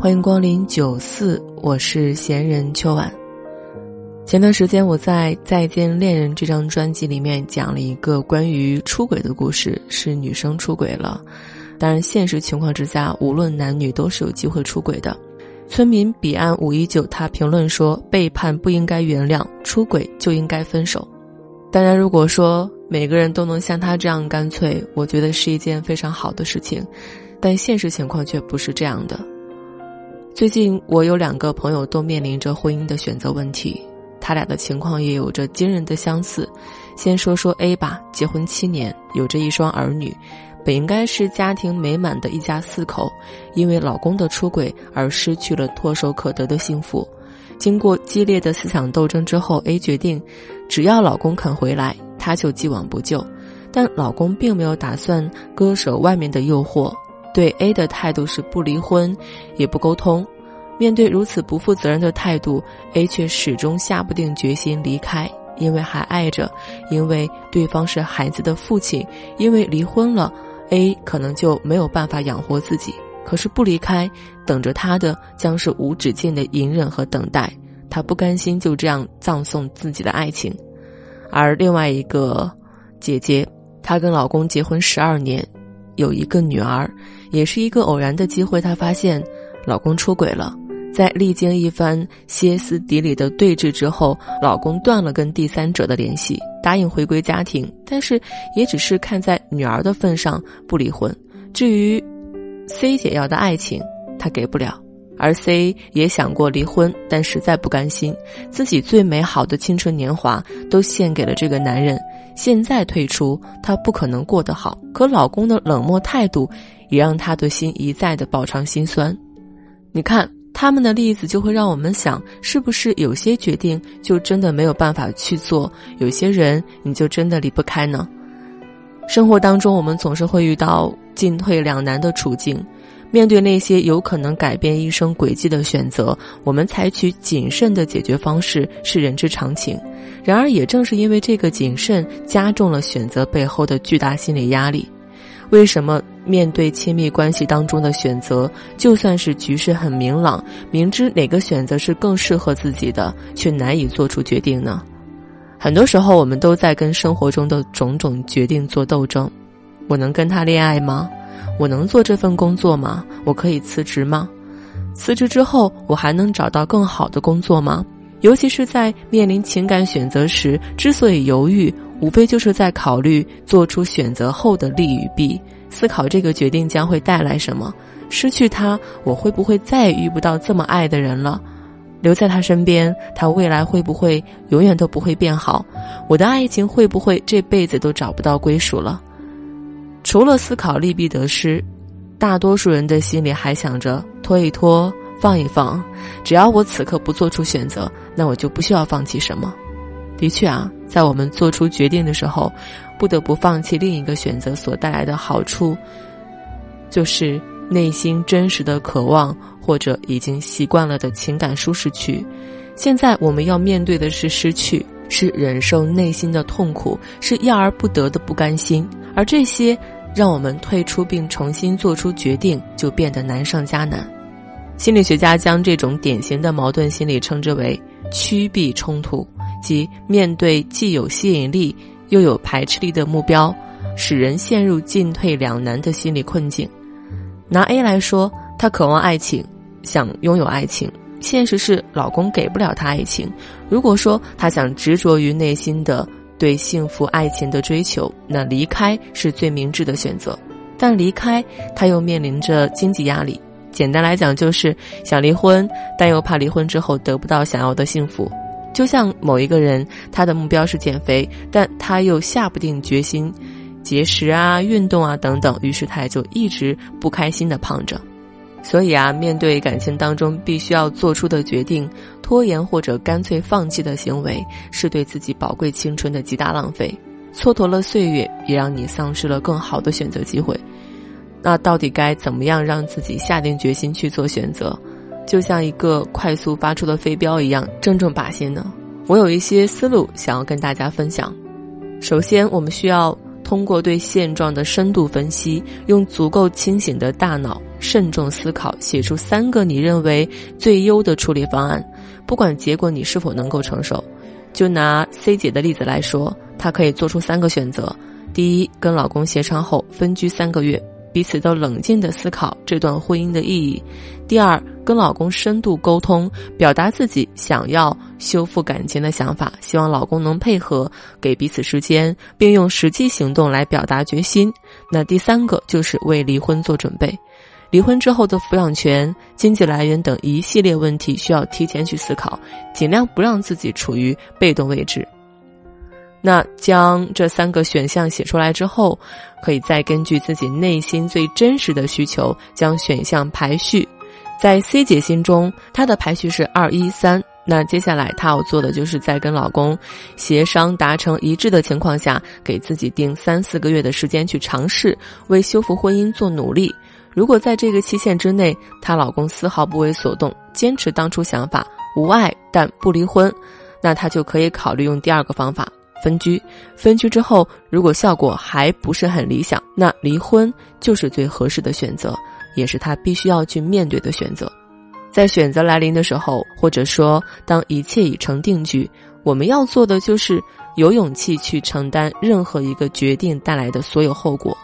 欢迎光临九四，我是闲人秋晚。前段时间我在《再见恋人》这张专辑里面讲了一个关于出轨的故事，是女生出轨了。当然，现实情况之下，无论男女都是有机会出轨的。村民彼岸五一九他评论说：“背叛不应该原谅，出轨就应该分手。”当然，如果说每个人都能像他这样干脆，我觉得是一件非常好的事情。但现实情况却不是这样的。最近我有两个朋友都面临着婚姻的选择问题，他俩的情况也有着惊人的相似。先说说 A 吧，结婚七年，有着一双儿女，本应该是家庭美满的一家四口，因为老公的出轨而失去了唾手可得的幸福。经过激烈的思想斗争之后，A 决定，只要老公肯回来，她就既往不咎。但老公并没有打算割舍外面的诱惑，对 A 的态度是不离婚，也不沟通。面对如此不负责任的态度，A 却始终下不定决心离开，因为还爱着，因为对方是孩子的父亲，因为离婚了，A 可能就没有办法养活自己。可是不离开，等着他的将是无止境的隐忍和等待。他不甘心就这样葬送自己的爱情。而另外一个姐姐，她跟老公结婚十二年，有一个女儿，也是一个偶然的机会，她发现老公出轨了。在历经一番歇斯底里的对峙之后，老公断了跟第三者的联系，答应回归家庭，但是也只是看在女儿的份上不离婚。至于。C 姐要的爱情，她给不了；而 C 也想过离婚，但实在不甘心，自己最美好的青春年华都献给了这个男人。现在退出，她不可能过得好。可老公的冷漠态度，也让他的心一再的饱尝心酸。你看他们的例子，就会让我们想：是不是有些决定就真的没有办法去做？有些人你就真的离不开呢？生活当中，我们总是会遇到进退两难的处境，面对那些有可能改变一生轨迹的选择，我们采取谨慎的解决方式是人之常情。然而，也正是因为这个谨慎，加重了选择背后的巨大心理压力。为什么面对亲密关系当中的选择，就算是局势很明朗，明知哪个选择是更适合自己的，却难以做出决定呢？很多时候，我们都在跟生活中的种种决定做斗争。我能跟他恋爱吗？我能做这份工作吗？我可以辞职吗？辞职之后，我还能找到更好的工作吗？尤其是在面临情感选择时，之所以犹豫，无非就是在考虑做出选择后的利与弊，思考这个决定将会带来什么。失去他，我会不会再也遇不到这么爱的人了？留在他身边，他未来会不会永远都不会变好？我的爱情会不会这辈子都找不到归属了？除了思考利弊得失，大多数人的心里还想着拖一拖、放一放。只要我此刻不做出选择，那我就不需要放弃什么。的确啊，在我们做出决定的时候，不得不放弃另一个选择所带来的好处，就是内心真实的渴望。或者已经习惯了的情感舒适区，现在我们要面对的是失去，是忍受内心的痛苦，是要而不得的不甘心，而这些让我们退出并重新做出决定，就变得难上加难。心理学家将这种典型的矛盾心理称之为趋避冲突，即面对既有吸引力又有排斥力的目标，使人陷入进退两难的心理困境。拿 A 来说，他渴望爱情。想拥有爱情，现实是老公给不了她爱情。如果说她想执着于内心的对幸福爱情的追求，那离开是最明智的选择。但离开，她又面临着经济压力。简单来讲，就是想离婚，但又怕离婚之后得不到想要的幸福。就像某一个人，他的目标是减肥，但他又下不定决心节食啊、运动啊等等，于是他就一直不开心的胖着。所以啊，面对感情当中必须要做出的决定，拖延或者干脆放弃的行为，是对自己宝贵青春的极大浪费，蹉跎了岁月，也让你丧失了更好的选择机会。那到底该怎么样让自己下定决心去做选择？就像一个快速发出的飞镖一样，正中靶心呢？我有一些思路想要跟大家分享。首先，我们需要通过对现状的深度分析，用足够清醒的大脑慎重思考，写出三个你认为最优的处理方案。不管结果你是否能够承受，就拿 C 姐的例子来说，她可以做出三个选择：第一，跟老公协商后分居三个月。彼此都冷静的思考这段婚姻的意义。第二，跟老公深度沟通，表达自己想要修复感情的想法，希望老公能配合，给彼此时间，并用实际行动来表达决心。那第三个就是为离婚做准备，离婚之后的抚养权、经济来源等一系列问题需要提前去思考，尽量不让自己处于被动位置。那将这三个选项写出来之后，可以再根据自己内心最真实的需求将选项排序。在 C 姐心中，她的排序是二一三。那接下来她要做的就是在跟老公协商达成一致的情况下，给自己定三四个月的时间去尝试为修复婚姻做努力。如果在这个期限之内，她老公丝毫不为所动，坚持当初想法，无爱但不离婚，那她就可以考虑用第二个方法。分居，分居之后，如果效果还不是很理想，那离婚就是最合适的选择，也是他必须要去面对的选择。在选择来临的时候，或者说当一切已成定局，我们要做的就是有勇气去承担任何一个决定带来的所有后果。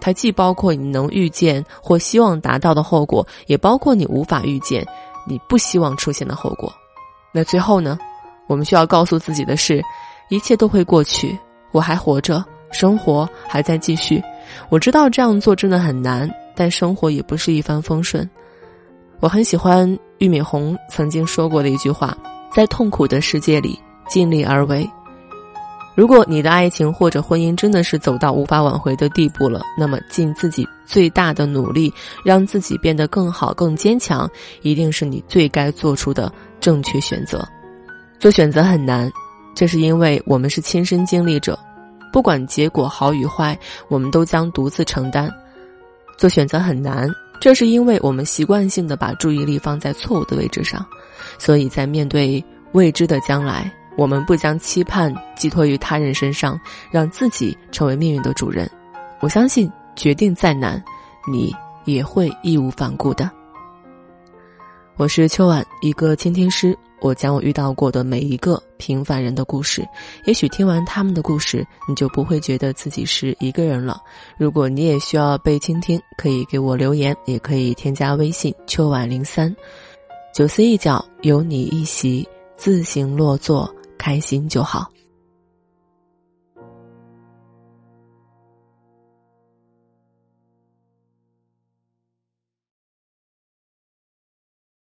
它既包括你能预见或希望达到的后果，也包括你无法预见、你不希望出现的后果。那最后呢，我们需要告诉自己的是。一切都会过去，我还活着，生活还在继续。我知道这样做真的很难，但生活也不是一帆风顺。我很喜欢俞敏洪曾经说过的一句话：“在痛苦的世界里，尽力而为。”如果你的爱情或者婚姻真的是走到无法挽回的地步了，那么尽自己最大的努力，让自己变得更好、更坚强，一定是你最该做出的正确选择。做选择很难。这是因为我们是亲身经历者，不管结果好与坏，我们都将独自承担。做选择很难，这是因为我们习惯性的把注意力放在错误的位置上，所以在面对未知的将来，我们不将期盼寄托于他人身上，让自己成为命运的主人。我相信，决定再难，你也会义无反顾的。我是秋晚，一个倾听师。我将我遇到过的每一个平凡人的故事，也许听完他们的故事，你就不会觉得自己是一个人了。如果你也需要被倾听，可以给我留言，也可以添加微信秋晚零三，九思一角有你一席，自行落座，开心就好。